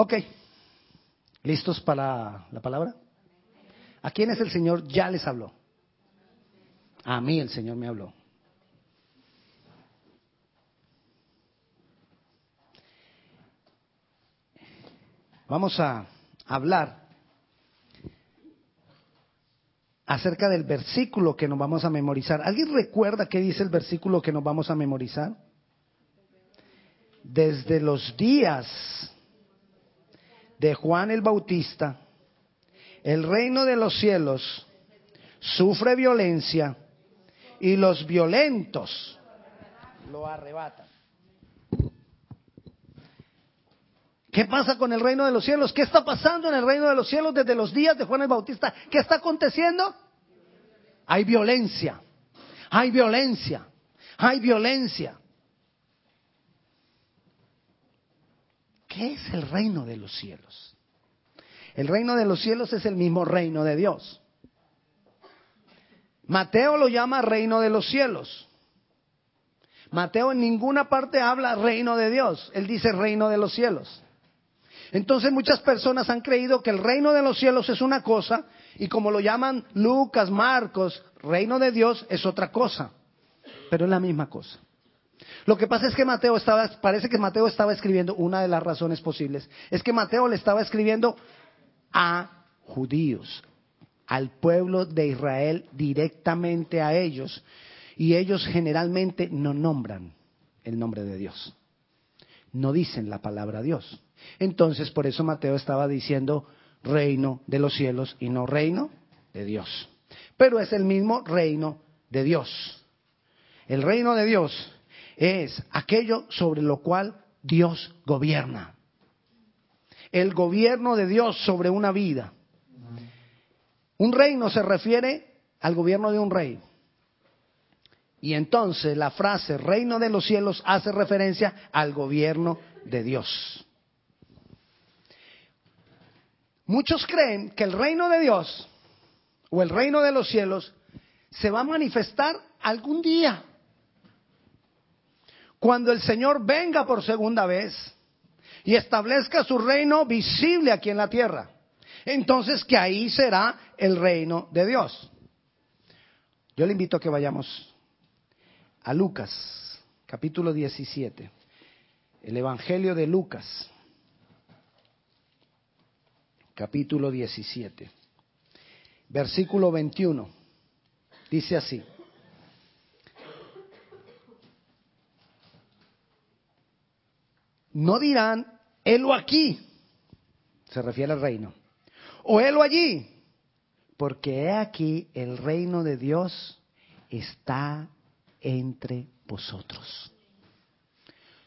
Ok. ¿Listos para la palabra? ¿A quiénes el Señor ya les habló? A mí el Señor me habló. Vamos a hablar acerca del versículo que nos vamos a memorizar. ¿Alguien recuerda qué dice el versículo que nos vamos a memorizar? Desde los días de Juan el Bautista, el reino de los cielos sufre violencia y los violentos lo arrebatan. ¿Qué pasa con el reino de los cielos? ¿Qué está pasando en el reino de los cielos desde los días de Juan el Bautista? ¿Qué está aconteciendo? Hay violencia, hay violencia, hay violencia. ¿Qué es el reino de los cielos? El reino de los cielos es el mismo reino de Dios. Mateo lo llama reino de los cielos. Mateo en ninguna parte habla reino de Dios, él dice reino de los cielos. Entonces muchas personas han creído que el reino de los cielos es una cosa y como lo llaman Lucas, Marcos, reino de Dios es otra cosa, pero es la misma cosa. Lo que pasa es que Mateo estaba, parece que Mateo estaba escribiendo, una de las razones posibles, es que Mateo le estaba escribiendo a judíos, al pueblo de Israel directamente a ellos, y ellos generalmente no nombran el nombre de Dios, no dicen la palabra Dios. Entonces, por eso Mateo estaba diciendo reino de los cielos y no reino de Dios. Pero es el mismo reino de Dios. El reino de Dios es aquello sobre lo cual Dios gobierna. El gobierno de Dios sobre una vida. Un reino se refiere al gobierno de un rey. Y entonces la frase reino de los cielos hace referencia al gobierno de Dios. Muchos creen que el reino de Dios o el reino de los cielos se va a manifestar algún día. Cuando el Señor venga por segunda vez y establezca su reino visible aquí en la tierra. Entonces que ahí será el reino de Dios. Yo le invito a que vayamos a Lucas, capítulo 17, el Evangelio de Lucas capítulo 17, versículo 21. Dice así. No dirán, helo aquí, se refiere al reino, o helo allí, porque he aquí el reino de Dios está entre vosotros.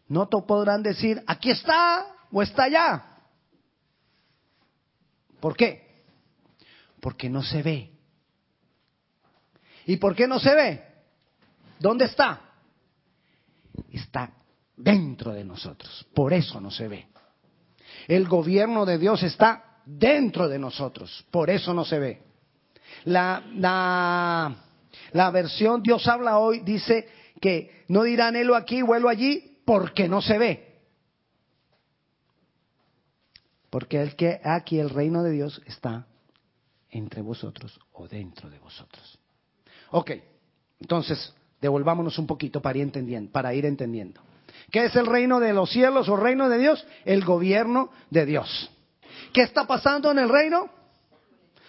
No podrán decir, aquí está o está allá, ¿Por qué? Porque no se ve. ¿Y por qué no se ve? ¿Dónde está? Está dentro de nosotros. Por eso no se ve. El gobierno de Dios está dentro de nosotros. Por eso no se ve. La, la, la versión Dios habla hoy dice que no dirán helo aquí o allí porque no se ve. Porque el que aquí el reino de Dios está entre vosotros o dentro de vosotros. Ok, entonces devolvámonos un poquito para ir entendiendo. Para ir entendiendo. ¿Qué es el reino de los cielos o reino de Dios? El gobierno de Dios. ¿Qué está pasando en el reino?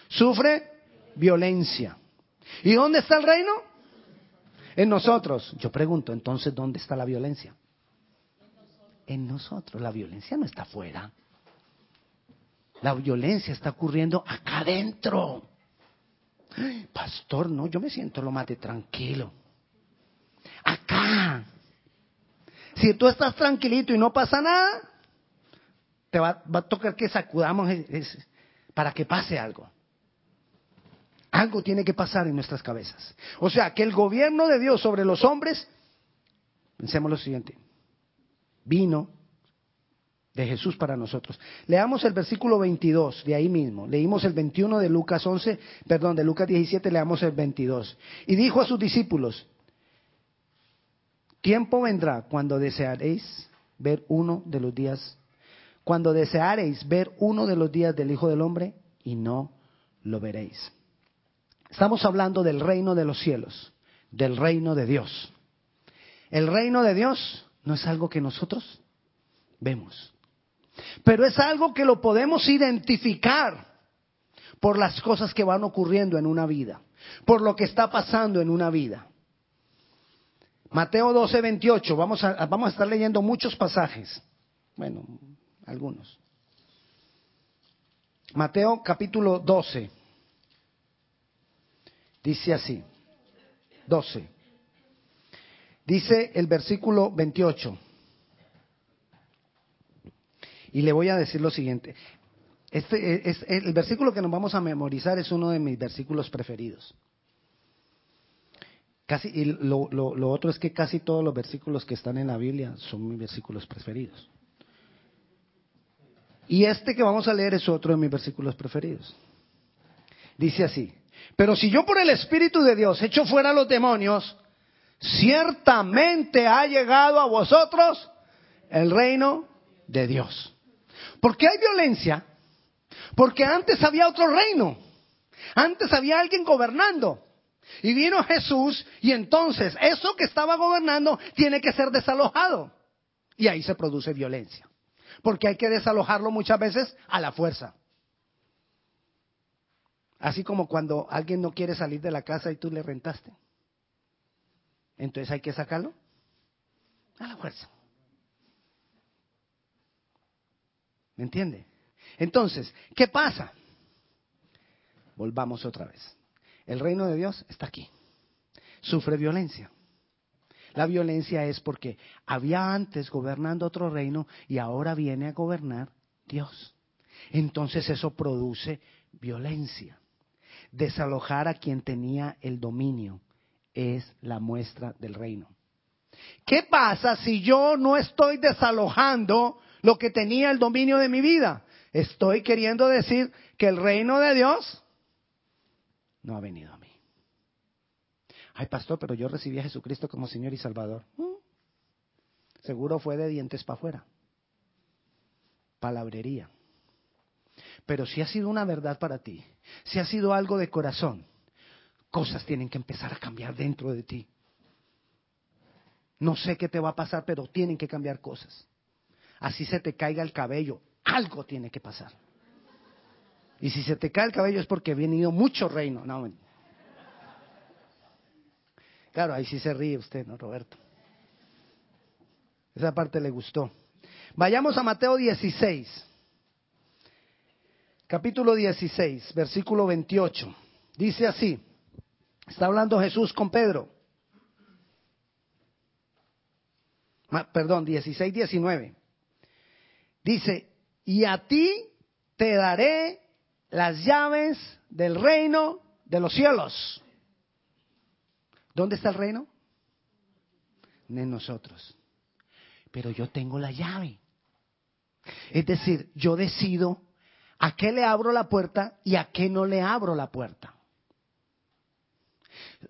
Sufre violencia. ¿Y dónde está el reino? En nosotros. Yo pregunto, entonces, ¿dónde está la violencia? En nosotros. La violencia no está afuera. La violencia está ocurriendo acá adentro. Pastor, no, yo me siento lo más de tranquilo. Acá. Si tú estás tranquilito y no pasa nada, te va, a tocar que sacudamos para que pase algo. Algo tiene que pasar en nuestras cabezas. O sea, que el gobierno de Dios sobre los hombres, pensemos lo siguiente, vino de Jesús para nosotros. Leamos el versículo 22 de ahí mismo. Leímos el 21 de Lucas 11, perdón, de Lucas 17, leamos el 22. Y dijo a sus discípulos, tiempo vendrá cuando desearéis ver uno de los días, cuando deseareis ver uno de los días del Hijo del Hombre y no lo veréis. Estamos hablando del reino de los cielos, del reino de Dios. El reino de Dios no es algo que nosotros vemos, pero es algo que lo podemos identificar por las cosas que van ocurriendo en una vida, por lo que está pasando en una vida. Mateo 12, 28, vamos a, vamos a estar leyendo muchos pasajes. Bueno, algunos. Mateo capítulo 12. Dice así. 12. Dice el versículo 28. Y le voy a decir lo siguiente. Este es, el versículo que nos vamos a memorizar es uno de mis versículos preferidos. Casi, y lo, lo otro es que casi todos los versículos que están en la Biblia son mis versículos preferidos. Y este que vamos a leer es otro de mis versículos preferidos. Dice así, pero si yo por el Espíritu de Dios echo fuera a los demonios, ciertamente ha llegado a vosotros el reino de Dios. ¿Por qué hay violencia? Porque antes había otro reino. Antes había alguien gobernando. Y vino Jesús y entonces eso que estaba gobernando tiene que ser desalojado. Y ahí se produce violencia porque hay que desalojarlo muchas veces a la fuerza. Así como cuando alguien no quiere salir de la casa y tú le rentaste. Entonces hay que sacarlo a la fuerza. ¿Me entiende? Entonces, ¿qué pasa? Volvamos otra vez. El reino de Dios está aquí. Sufre violencia. La violencia es porque había antes gobernando otro reino y ahora viene a gobernar Dios. Entonces eso produce violencia. Desalojar a quien tenía el dominio es la muestra del reino. ¿Qué pasa si yo no estoy desalojando lo que tenía el dominio de mi vida? Estoy queriendo decir que el reino de Dios no ha venido a mí. Ay, pastor, pero yo recibí a Jesucristo como Señor y Salvador. Mm. Seguro fue de dientes para afuera. Palabrería. Pero si ha sido una verdad para ti, si ha sido algo de corazón, cosas tienen que empezar a cambiar dentro de ti. No sé qué te va a pasar, pero tienen que cambiar cosas. Así se te caiga el cabello, algo tiene que pasar. Y si se te cae el cabello es porque ha venido mucho reino. No, Claro, ahí sí se ríe usted, ¿no, Roberto? Esa parte le gustó. Vayamos a Mateo 16, capítulo 16, versículo 28. Dice así, está hablando Jesús con Pedro. Perdón, 16, 19. Dice, y a ti te daré las llaves del reino de los cielos. ¿Dónde está el reino? En nosotros. Pero yo tengo la llave. Es decir, yo decido a qué le abro la puerta y a qué no le abro la puerta.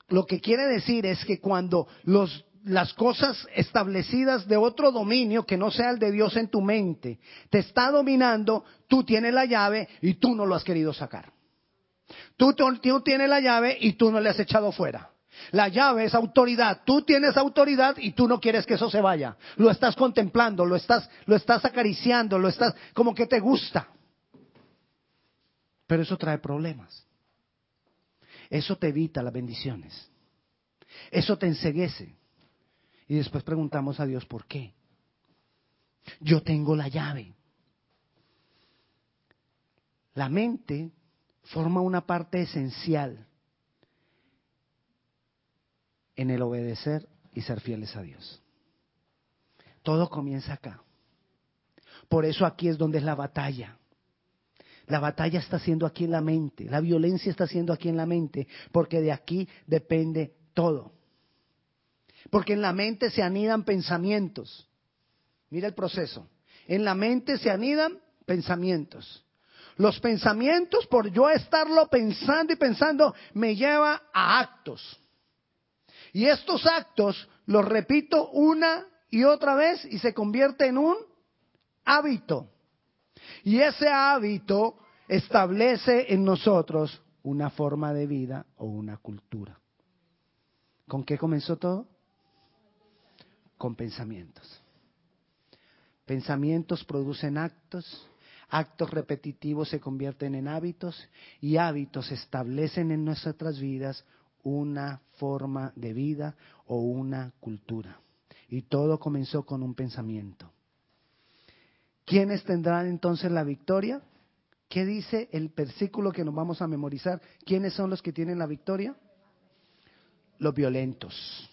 Lo que quiere decir es que cuando los, las cosas establecidas de otro dominio que no sea el de Dios en tu mente te está dominando, tú tienes la llave y tú no lo has querido sacar. Tú, tú tienes la llave y tú no le has echado fuera. La llave es autoridad. Tú tienes autoridad y tú no quieres que eso se vaya. Lo estás contemplando, lo estás, lo estás acariciando, lo estás como que te gusta. Pero eso trae problemas. Eso te evita las bendiciones. Eso te enseguece. Y después preguntamos a Dios por qué. Yo tengo la llave. La mente forma una parte esencial en el obedecer y ser fieles a Dios. Todo comienza acá. Por eso aquí es donde es la batalla. La batalla está siendo aquí en la mente, la violencia está siendo aquí en la mente, porque de aquí depende todo. Porque en la mente se anidan pensamientos. Mira el proceso. En la mente se anidan pensamientos. Los pensamientos, por yo estarlo pensando y pensando, me lleva a actos. Y estos actos los repito una y otra vez y se convierte en un hábito. Y ese hábito establece en nosotros una forma de vida o una cultura. ¿Con qué comenzó todo? Con pensamientos. Pensamientos producen actos, actos repetitivos se convierten en hábitos y hábitos establecen en nuestras vidas una forma de vida o una cultura. Y todo comenzó con un pensamiento. ¿Quiénes tendrán entonces la victoria? ¿Qué dice el versículo que nos vamos a memorizar? ¿Quiénes son los que tienen la victoria? Los violentos.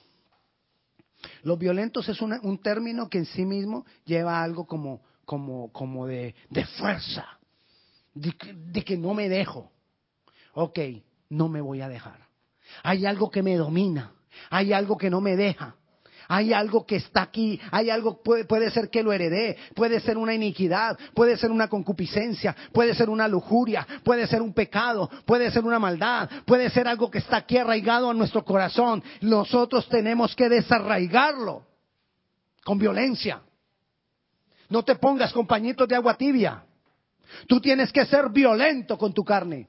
Los violentos es un término que en sí mismo lleva algo como, como, como de, de fuerza, de, de que no me dejo. Ok, no me voy a dejar. Hay algo que me domina, hay algo que no me deja. Hay algo que está aquí, hay algo, puede, puede, ser que lo heredé, puede ser una iniquidad, puede ser una concupiscencia, puede ser una lujuria, puede ser un pecado, puede ser una maldad, puede ser algo que está aquí arraigado a nuestro corazón. Nosotros tenemos que desarraigarlo con violencia. No te pongas con pañitos de agua tibia. Tú tienes que ser violento con tu carne.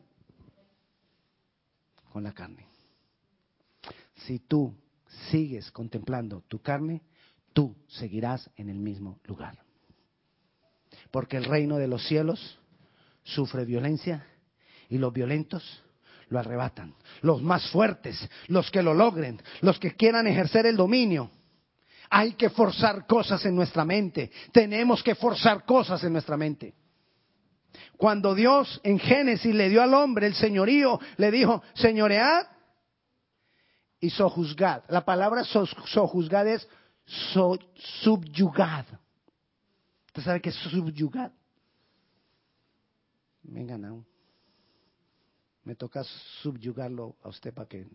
Con la carne. Si tú sigues contemplando tu carne, tú seguirás en el mismo lugar. Porque el reino de los cielos sufre violencia y los violentos lo arrebatan. Los más fuertes, los que lo logren, los que quieran ejercer el dominio. Hay que forzar cosas en nuestra mente. Tenemos que forzar cosas en nuestra mente. Cuando Dios en Génesis le dio al hombre el señorío, le dijo, señoread y sojuzgad. La palabra sojuzgad es so, subyugad. ¿Usted sabe qué es subyugad? Venga, no. Me toca subyugarlo a usted para que...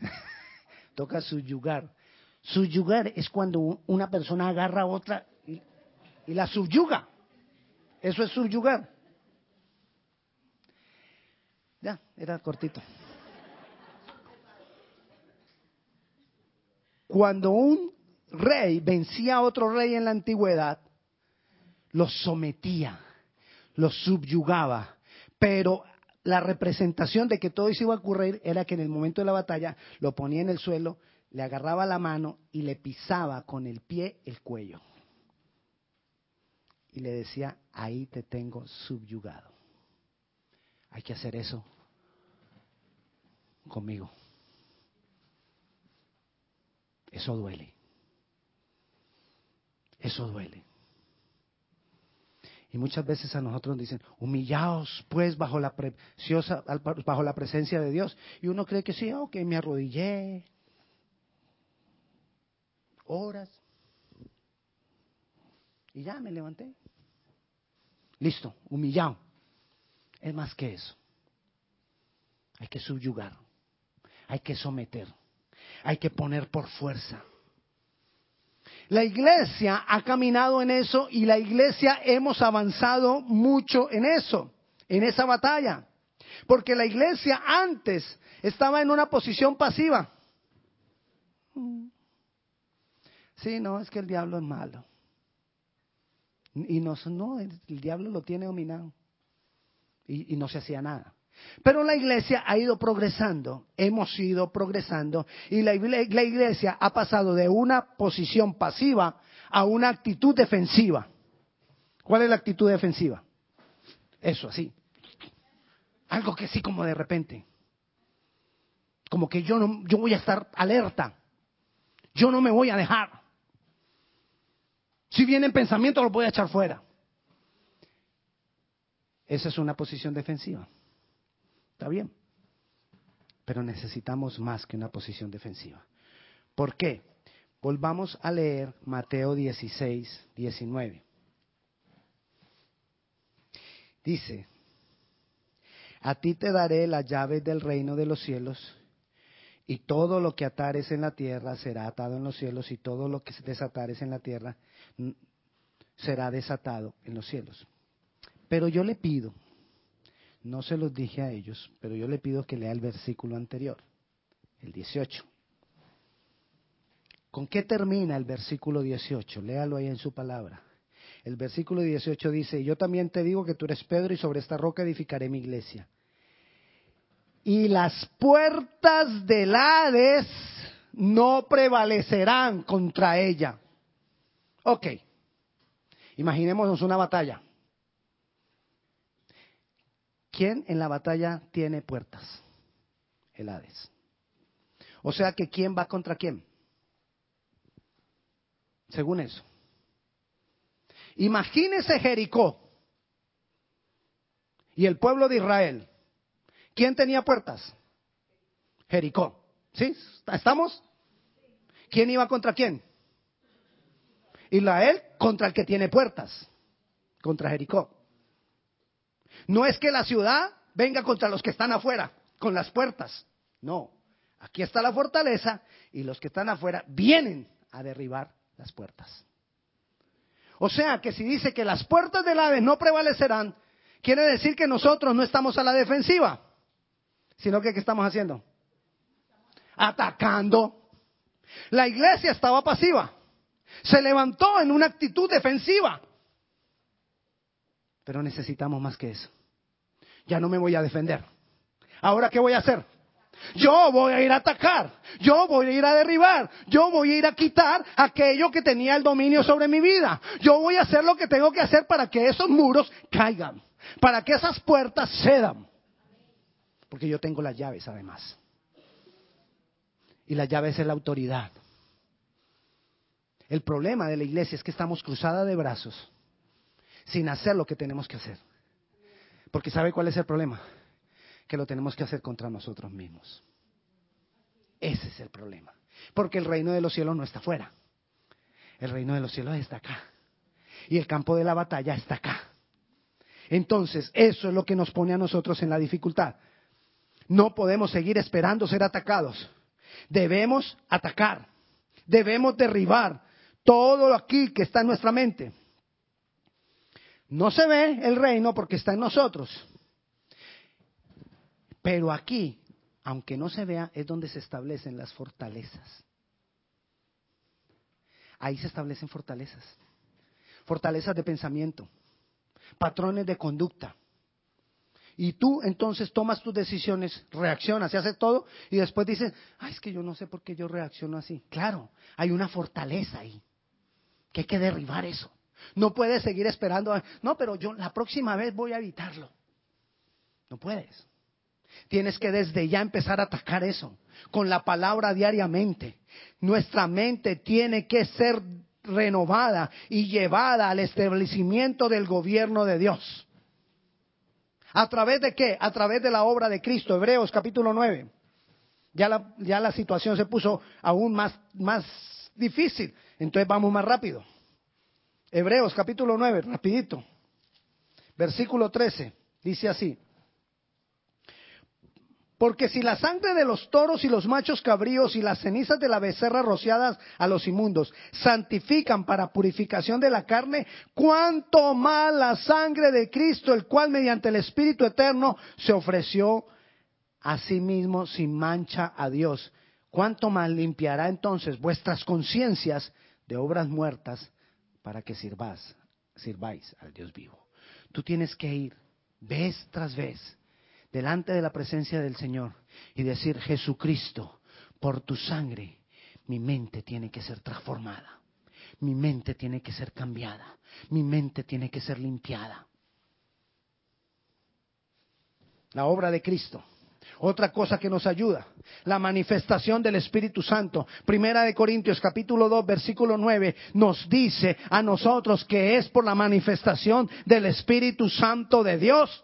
toca subyugar. Subyugar es cuando una persona agarra a otra y la subyuga. Eso es subyugar. Ya, era cortito. Cuando un rey vencía a otro rey en la antigüedad, los sometía, los subyugaba, pero la representación de que todo eso iba a ocurrir era que en el momento de la batalla lo ponía en el suelo, le agarraba la mano y le pisaba con el pie el cuello. Y le decía, ahí te tengo subyugado. Hay que hacer eso conmigo. Eso duele. Eso duele. Y muchas veces a nosotros nos dicen, humillaos pues bajo la preciosa, bajo la presencia de Dios. Y uno cree que sí, ok, me arrodillé. Horas. Y ya me levanté. Listo, humillado. Es más que eso. Hay que subyugar. Hay que someter hay que poner por fuerza. La iglesia ha caminado en eso y la iglesia hemos avanzado mucho en eso, en esa batalla. Porque la iglesia antes estaba en una posición pasiva. Sí, no, es que el diablo es malo. Y no, no el, diablo lo tiene dominado. y no se hacía nada. Pero la iglesia ha ido progresando, hemos ido progresando y la, iglesia ha pasado de una posición pasiva a una actitud defensiva. ¿Cuál es la actitud defensiva? Eso, así. Algo que sí como de repente. Como que yo, no, yo voy a estar alerta. Yo no me voy a dejar. Si vienen pensamientos, los voy a echar fuera. Esa es una posición defensiva. Está bien. Pero necesitamos más que una posición defensiva. ¿Por qué? Volvamos a leer Mateo 16, 19. Dice, a ti te daré las llaves del reino de los cielos, y todo lo que atares en la tierra será atado en los cielos, y todo lo que desatares en la tierra será desatado en los cielos. Pero yo le pido no se los dije a ellos, pero yo le pido que lea el versículo anterior, el 18. ¿Con qué termina el versículo 18? Léalo ahí en su palabra. El versículo 18 dice, yo también te digo que tú eres Pedro y sobre esta roca edificaré mi iglesia. Y las puertas del Hades no prevalecerán contra ella. Ok, imaginémonos una batalla. ¿Quién en la batalla tiene puertas? El Hades. O sea que ¿quién va contra quién? Según eso. Imagínese Jericó y el pueblo de Israel. ¿Quién tenía puertas? Jericó. ¿Sí? ¿Estamos? ¿Quién iba contra quién? Israel contra el que tiene puertas, contra Jericó. No es que la ciudad venga contra los que están afuera, con las puertas. No, aquí está la fortaleza y los que están afuera vienen a derribar las puertas. O sea que si dice que las puertas del ave no prevalecerán, quiere decir que nosotros no estamos a la defensiva, sino que ¿qué estamos haciendo? Atacando. La iglesia estaba pasiva. Se levantó en una actitud defensiva. Pero necesitamos más que eso. Ya no me voy a defender. Ahora, ¿qué voy a hacer? Yo voy a ir a atacar, yo voy a ir a derribar, yo voy a ir a quitar aquello que tenía el dominio sobre mi vida. Yo voy a hacer lo que tengo que hacer para que esos muros caigan, para que esas puertas cedan. Porque yo tengo las llaves además. Y las llaves es la autoridad. El problema de la iglesia es que estamos cruzada de brazos sin hacer lo que tenemos que hacer. Porque ¿sabe cuál es el problema? que lo tenemos que hacer contra nosotros mismos. Ese es el problema. Porque el reino de los cielos no está afuera. El reino de los cielos está acá. Y el campo de la batalla está acá. Entonces, eso es lo que nos pone a nosotros en la dificultad. No podemos seguir esperando ser atacados. Debemos atacar. Debemos derribar todo aquí que está en nuestra mente. No se ve el reino porque está en nosotros. Pero aquí, aunque no se vea, es donde se establecen las fortalezas. Ahí se establecen fortalezas. Fortalezas de pensamiento, patrones de conducta. Y tú entonces tomas tus decisiones, reaccionas y haces todo y después dices, ay, es que yo no sé por qué yo reacciono así. Claro, hay una fortaleza ahí, que hay que derribar eso. No puedes seguir esperando, no, pero yo la próxima vez voy a evitarlo. No puedes. Tienes que desde ya empezar a atacar eso con la palabra diariamente. Nuestra mente tiene que ser renovada y llevada al establecimiento del gobierno de Dios. ¿A través de qué? A través de la obra de Cristo. Hebreos capítulo 9. Ya la, ya la situación se puso aún más, más difícil. Entonces vamos más rápido. Hebreos capítulo 9, rapidito. Versículo 13. Dice así. Porque si la sangre de los toros y los machos cabríos y las cenizas de la becerra rociadas a los inmundos santifican para purificación de la carne, cuánto más la sangre de Cristo, el cual mediante el Espíritu Eterno se ofreció a sí mismo sin mancha a Dios. Cuánto más limpiará entonces vuestras conciencias de obras muertas para que sirváis, sirváis al Dios vivo. Tú tienes que ir vez tras vez delante de la presencia del Señor y decir, Jesucristo, por tu sangre, mi mente tiene que ser transformada, mi mente tiene que ser cambiada, mi mente tiene que ser limpiada. La obra de Cristo. Otra cosa que nos ayuda, la manifestación del Espíritu Santo. Primera de Corintios capítulo 2 versículo 9 nos dice a nosotros que es por la manifestación del Espíritu Santo de Dios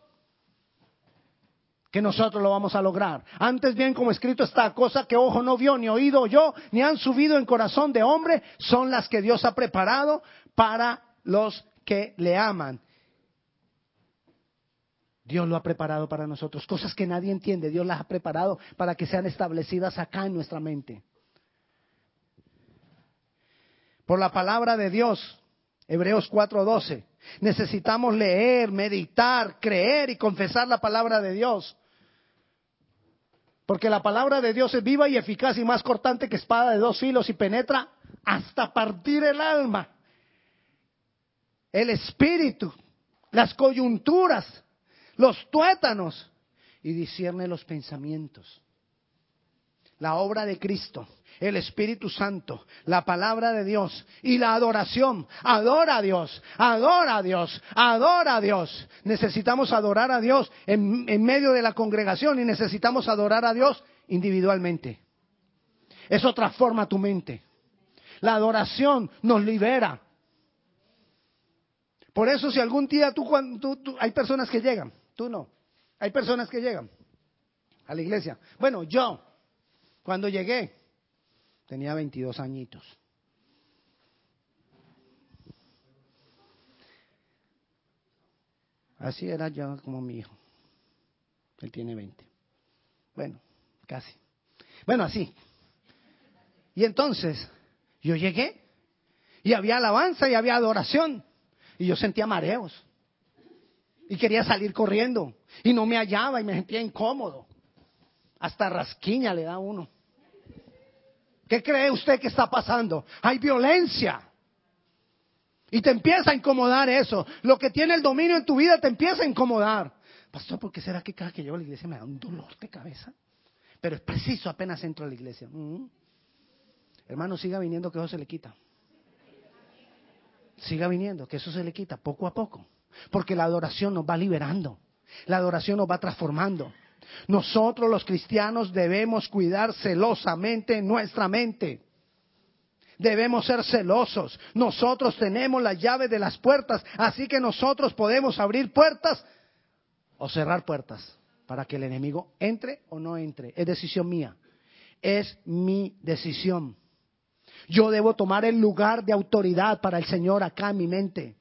que nosotros lo vamos a lograr. Antes bien, como escrito está, cosa que ojo no vio, ni oído yo, ni han subido en corazón de hombre, son las que Dios ha preparado para los que le aman. Dios lo ha preparado para nosotros. Cosas que nadie entiende, Dios las ha preparado para que sean establecidas acá en nuestra mente. Por la palabra de Dios, Hebreos 4:12. Necesitamos leer, meditar, creer y confesar la palabra de Dios. Porque la palabra de Dios es viva y eficaz y más cortante que espada de dos filos y penetra hasta partir el alma. el espíritu, las coyunturas, los tuétanos y discierne los pensamientos. La obra de Cristo, el Espíritu Santo, la palabra de Dios y la adoración. Adora a Dios, adora a Dios, adora a Dios. Necesitamos adorar a Dios en, medio de la congregación y necesitamos adorar a Dios individualmente. Eso transforma tu mente. La adoración nos libera. Por eso si algún día tú, tú, tú, hay personas que llegan, tú no, hay personas que llegan a la iglesia. Bueno, yo, cuando llegué, tenía 22 añitos. Así era yo como mi hijo. Él tiene 20. Bueno, casi. Bueno, así. Y entonces, yo llegué y había alabanza y había adoración. Y yo sentía mareos. Y quería salir corriendo. Y no me hallaba y me sentía incómodo. Hasta rasquiña le da uno. ¿Qué cree usted que está pasando? Hay violencia. Y te empieza a incomodar eso. Lo que tiene el dominio en tu vida te empieza a incomodar. Pastor, ¿por qué será que cada que llego a la iglesia me da un dolor de cabeza? Pero es preciso apenas entro a la iglesia. Mm. Hermano, siga viniendo que eso se le quita. Siga viniendo, que eso se le quita poco a poco. Porque la adoración nos va liberando. La adoración nos va transformando. Nosotros los cristianos debemos cuidar celosamente nuestra mente. Debemos ser celosos. Nosotros tenemos la llave de las puertas, así que nosotros podemos abrir puertas o cerrar puertas para que el enemigo entre o no entre. Es decisión mía. Es mi decisión. Yo debo tomar el lugar de autoridad para el Señor acá en mi mente.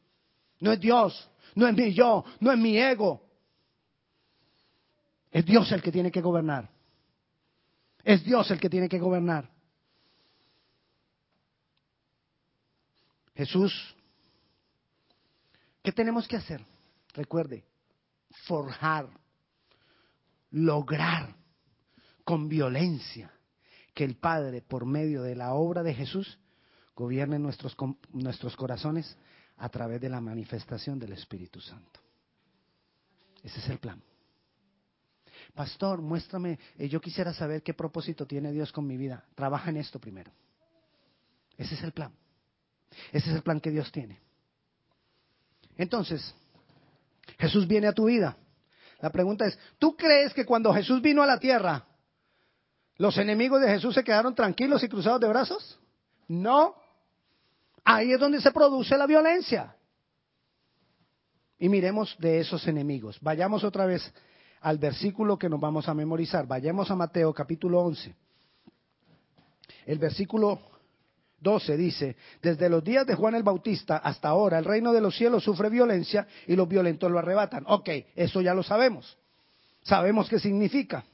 No es Dios, no es mi yo, no es mi ego. Es Dios el que tiene que gobernar. Es Dios el que tiene que gobernar. Jesús, ¿qué tenemos que hacer? Recuerde, forjar, lograr con violencia que el Padre, por medio de la obra de Jesús, gobierne nuestros, nuestros corazones a través de la manifestación del Espíritu Santo. Ese es el plan. Pastor, muéstrame, eh, yo quisiera saber qué propósito tiene Dios con mi vida. Trabaja en esto primero. Ese es el plan. Ese es el plan que Dios tiene. Entonces, Jesús viene a tu vida. La pregunta es, ¿tú crees que cuando Jesús vino a la tierra, ¿Los enemigos de Jesús se quedaron tranquilos y cruzados de brazos? No. Ahí es donde se produce la violencia. Y miremos de esos enemigos. Vayamos otra vez al versículo que nos vamos a memorizar. Vayamos a Mateo capítulo 11. El versículo 12 dice, desde los días de Juan el Bautista hasta ahora el reino de los cielos sufre violencia y los violentos lo arrebatan. Ok, eso ya lo sabemos. Sabemos qué significa.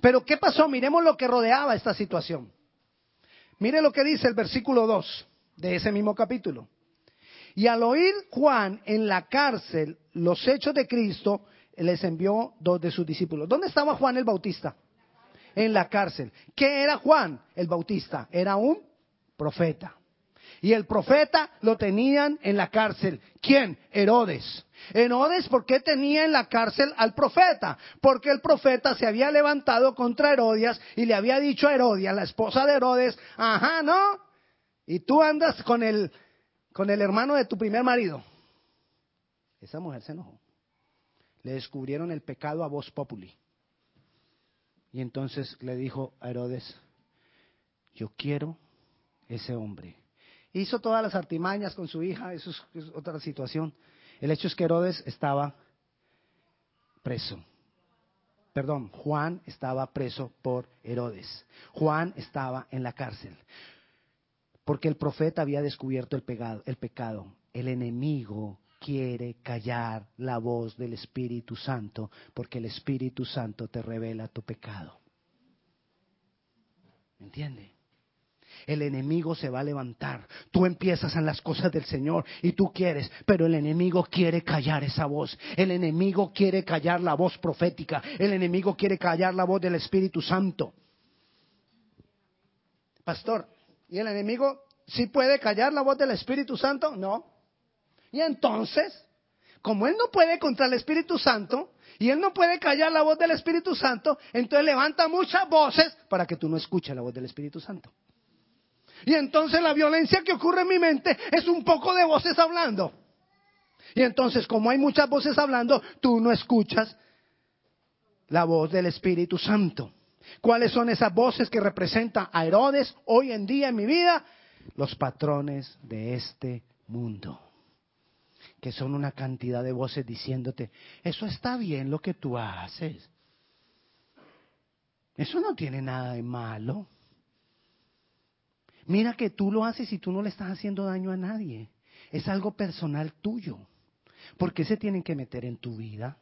Pero ¿qué pasó? Miremos lo que rodeaba esta situación. Mire lo que dice el versículo 2 de ese mismo capítulo. Y al oír Juan en la cárcel los hechos de Cristo, les envió dos de sus discípulos. ¿Dónde estaba Juan el Bautista? En la cárcel. ¿Qué era Juan el Bautista? Era un profeta. Y el profeta lo tenían en la cárcel. ¿Quién? Herodes. Herodes, ¿por qué tenía en la cárcel al profeta? Porque el profeta se había levantado contra Herodias y le había dicho a Herodias, la esposa de Herodes, ajá, ¿no? Y tú andas con el, con el hermano de tu primer marido. Esa mujer se enojó. Le descubrieron el pecado a voz populi. Y entonces le dijo a Herodes, yo quiero ese hombre. Hizo todas las artimañas con su hija, eso es otra situación. El hecho es que Herodes estaba preso. Perdón, Juan estaba preso por Herodes. Juan estaba en la cárcel. Porque el profeta había descubierto el pecado. El, enemigo quiere callar la voz del Espíritu Santo porque el Espíritu Santo te revela tu pecado. ¿Me entiende? el enemigo se va a levantar. Tú empiezas en las cosas del Señor y tú quieres, pero el enemigo quiere callar esa voz. El enemigo quiere callar la voz profética. El enemigo quiere callar la voz del Espíritu Santo. Pastor, ¿y el enemigo sí puede callar la voz del Espíritu Santo? No. Y entonces, como él no puede contra el Espíritu Santo y él no puede callar la voz del Espíritu Santo, entonces levanta muchas voces para que tú no escuches la voz del Espíritu Santo. Y entonces la violencia que ocurre en mi mente es un poco de voces hablando. Y entonces, como hay muchas voces hablando, tú no escuchas la voz del Espíritu Santo. ¿Cuáles son esas voces que representan a Herodes hoy en día en mi vida? Los patrones de este mundo. Que son una cantidad de voces diciéndote, eso está bien lo que tú haces. Eso no tiene nada de malo. Mira que tú lo haces y tú no le estás haciendo daño a nadie. Es algo personal tuyo. ¿Por qué se tienen que meter en tu vida?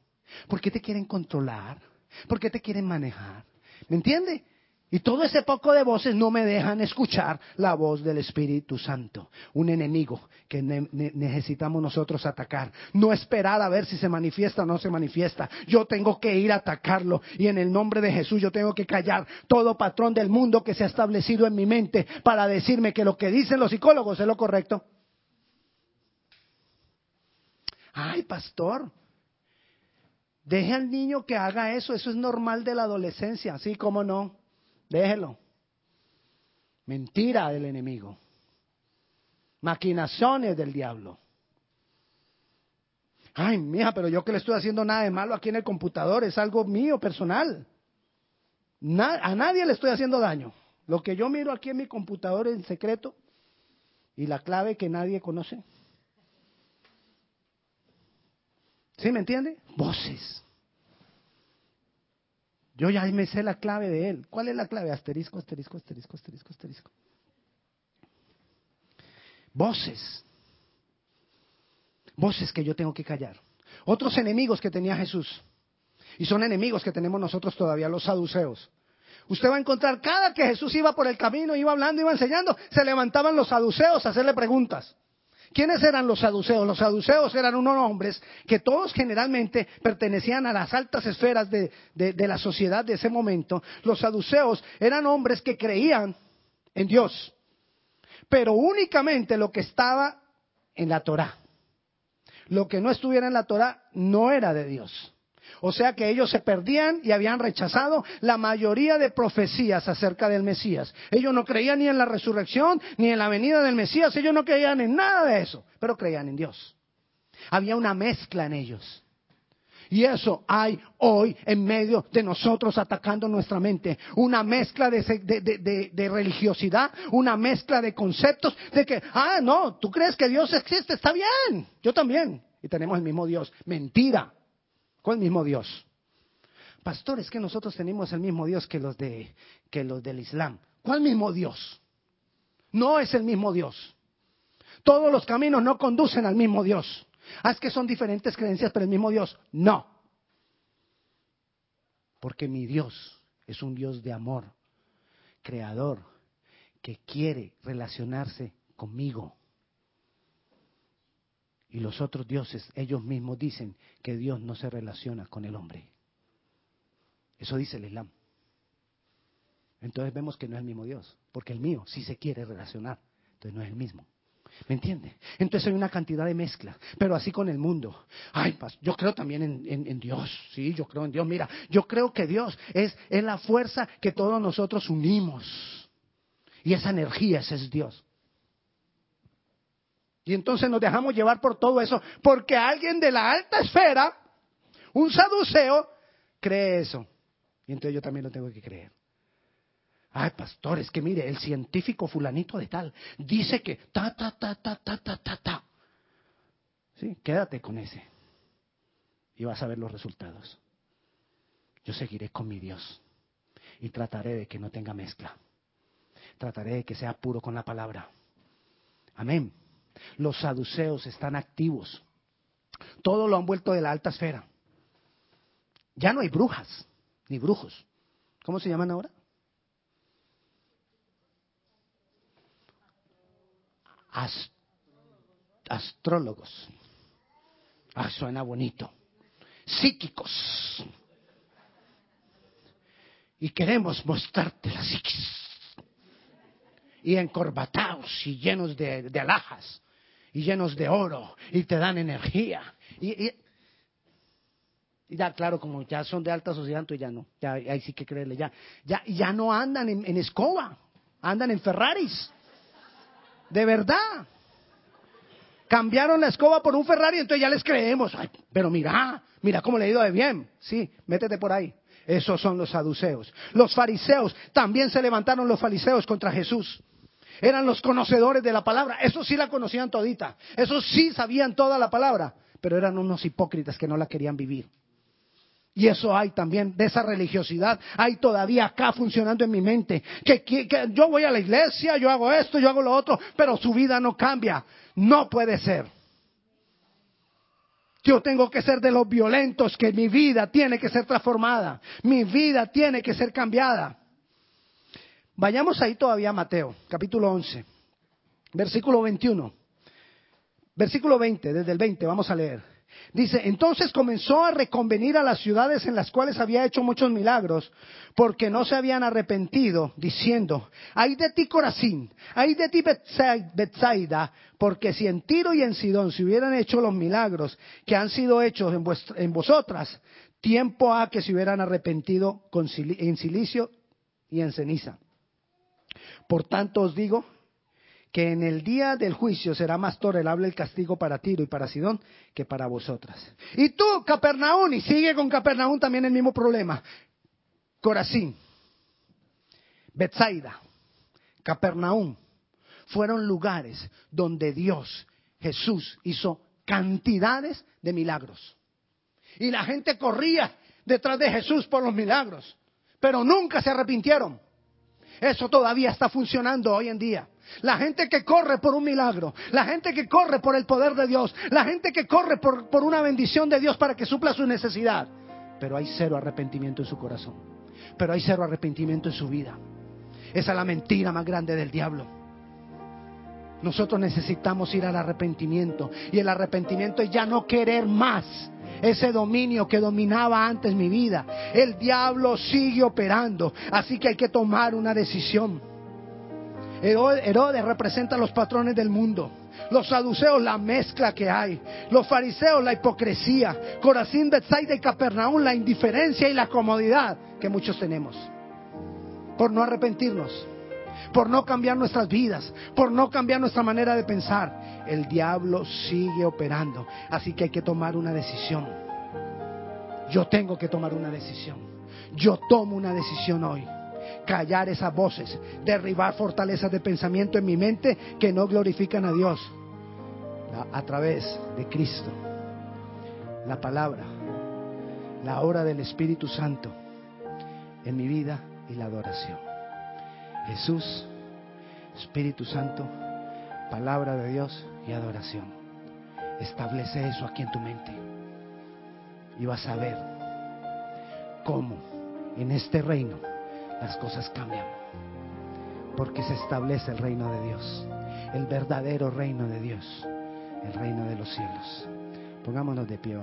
¿Por qué te quieren controlar? ¿Por qué te quieren manejar? ¿Me entiende? Y todo ese poco de voces no me dejan escuchar la voz del Espíritu Santo, un enemigo que necesitamos nosotros atacar. No esperar a ver si se manifiesta o no se manifiesta. Yo tengo que ir a atacarlo y en el nombre de Jesús yo tengo que callar todo patrón del mundo que se ha establecido en mi mente para decirme que lo que dicen los psicólogos es lo correcto. Ay, pastor, deje al niño que haga eso, eso es normal de la adolescencia, así como no, déjelo. Mentira del enemigo, maquinaciones del diablo. Ay, mija, pero yo que le estoy haciendo nada de malo aquí en el computador, es algo mío, personal. a nadie le estoy haciendo daño. Lo que yo miro aquí en mi computador en secreto y la clave que nadie conoce. ¿Sí me entiende? Voces. Yo ya me sé la clave de él. ¿Cuál es la clave? Asterisco, asterisco, asterisco, asterisco, asterisco. Voces. Voces que yo tengo que callar. Otros enemigos que tenía Jesús. Y son enemigos que tenemos nosotros todavía, los saduceos. Usted va a encontrar cada que Jesús iba por el camino, iba hablando, iba enseñando, se levantaban los saduceos a hacerle preguntas. ¿Quiénes eran los saduceos? Los saduceos eran unos hombres que todos generalmente pertenecían a las altas esferas de, la sociedad de ese momento. Los saduceos eran hombres que creían en Dios, pero únicamente lo que estaba en la Torah. Lo que no estuviera en la Torah no era de Dios. O sea que ellos se perdían y habían rechazado la mayoría de profecías acerca del Mesías. Ellos no creían ni en la resurrección ni en la venida del Mesías, ellos no creían en nada de eso, pero creían en Dios. Había una mezcla en ellos. Y eso hay hoy en medio de nosotros atacando nuestra mente. Una mezcla de, de, religiosidad, una mezcla de conceptos de que, ah, no, tú crees que Dios existe, está bien, yo también. Y tenemos el mismo Dios. Mentira. ¿Cuál mismo Dios? Pastor, es que nosotros tenemos el mismo Dios que los, de, que los del Islam. ¿Cuál mismo Dios? No es el mismo Dios. Todos los caminos no conducen al mismo Dios. Ah, es que son diferentes creencias, pero el mismo Dios. No. Porque mi Dios es un Dios de amor, creador, que quiere relacionarse conmigo. Y los otros dioses, ellos mismos dicen que Dios no se relaciona con el hombre. Eso dice el Islam. Entonces vemos que no es el mismo Dios, porque el mío sí se quiere relacionar, entonces no es el mismo. ¿Me entiende? Entonces hay una cantidad de mezcla, pero así con el mundo. Ay, yo creo también en, Dios, sí, yo creo en Dios. Mira, yo creo que Dios es, es la fuerza que todos nosotros unimos. Y esa energía, es Dios. Y entonces nos dejamos llevar por todo eso, porque alguien de la alta esfera, un saduceo, cree eso. Y entonces yo también lo tengo que creer. Ay, pastor, es que mire, el científico fulanito de tal dice que ta, ta, ta, ta, ta, ta, ta, ta. Sí, quédate con ese. Y vas a ver los resultados. Yo seguiré con mi Dios. Y trataré de que no tenga mezcla. Trataré de que sea puro con la palabra. Amén. Los saduceos están activos. Todo lo han vuelto de la alta esfera. Ya no hay brujas ni brujos. ¿Cómo se llaman ahora? astrólogos. Ah, suena bonito. Psíquicos. Y queremos mostrarte la psiquis. Y encorbatados y llenos de alhajas y llenos de oro y te dan energía. Y, ya, claro, como ya son de alta sociedad, entonces ya no, ya ahí sí que creerle, ya, ya, ya no andan en, escoba, andan en Ferraris. De verdad. Cambiaron la escoba por un Ferrari, entonces ya les creemos. Ay, pero mira, mira cómo le ha ido de bien. Sí, métete por ahí. Esos son los saduceos. Los fariseos, también se levantaron los fariseos contra Jesús. Eran los conocedores de la palabra. Esos sí la conocían todita. Esos sí sabían toda la palabra. Pero eran unos hipócritas que no la querían vivir. Y eso hay también, de esa religiosidad, hay todavía acá funcionando en mi mente. Que, que, yo voy a la iglesia, yo hago esto, yo hago lo otro, pero su vida no cambia. No puede ser. Yo tengo que ser de los violentos, que mi vida tiene que ser transformada. Mi vida tiene que ser cambiada. Vayamos ahí todavía a Mateo, capítulo 11, versículo 21. Versículo 20, desde el 20, vamos a leer. Dice, entonces comenzó a reconvenir a las ciudades en las cuales había hecho muchos milagros, porque no se habían arrepentido, diciendo, hay de ti Corazín, hay de ti Betsaida, porque si en Tiro y en Sidón se hubieran hecho los milagros que han sido hechos en, en vosotras, tiempo ha que se hubieran arrepentido en silicio y en ceniza. Por tanto os digo que en el día del juicio será más tolerable el castigo para Tiro y para Sidón que para vosotras. Y tú, Capernaún, y sigue con Capernaún también el mismo problema. Corazín, Betsaida, Capernaún, fueron lugares donde Dios, Jesús, hizo cantidades de milagros. Y la gente corría detrás de Jesús por los milagros, pero nunca se arrepintieron. Eso todavía está funcionando hoy en día. La gente que corre por un milagro, la gente que corre por el poder de Dios, la gente que corre por, por una bendición de Dios para que supla su necesidad. Pero hay cero arrepentimiento en su corazón. Pero hay cero arrepentimiento en su vida. Esa es la mentira más grande del diablo. Nosotros necesitamos ir al arrepentimiento. Y el arrepentimiento es ya no querer más ese dominio que dominaba antes mi vida. El diablo sigue operando. Así que hay que tomar una decisión. Herodes representa los patrones del mundo. Los saduceos, la mezcla que hay. Los fariseos, la hipocresía. Corazín, Bethsaida y Capernaum, la indiferencia y la comodidad que muchos tenemos. Por no arrepentirnos. Por no cambiar nuestras vidas. Por no cambiar nuestra manera de pensar. El diablo sigue operando. Así que hay que tomar una decisión. Yo tengo que tomar una decisión. Yo tomo una decisión hoy callar esas voces, derribar fortalezas de pensamiento en mi mente que no glorifican a Dios a través de Cristo, la palabra, la obra del Espíritu Santo en mi vida y la adoración. Jesús, Espíritu Santo, palabra de Dios y adoración. Establece eso aquí en tu mente y vas a ver cómo en este reino las cosas cambian. Porque se establece el reino de Dios, el verdadero reino de Dios, el reino de los cielos. Pongámonos de pie.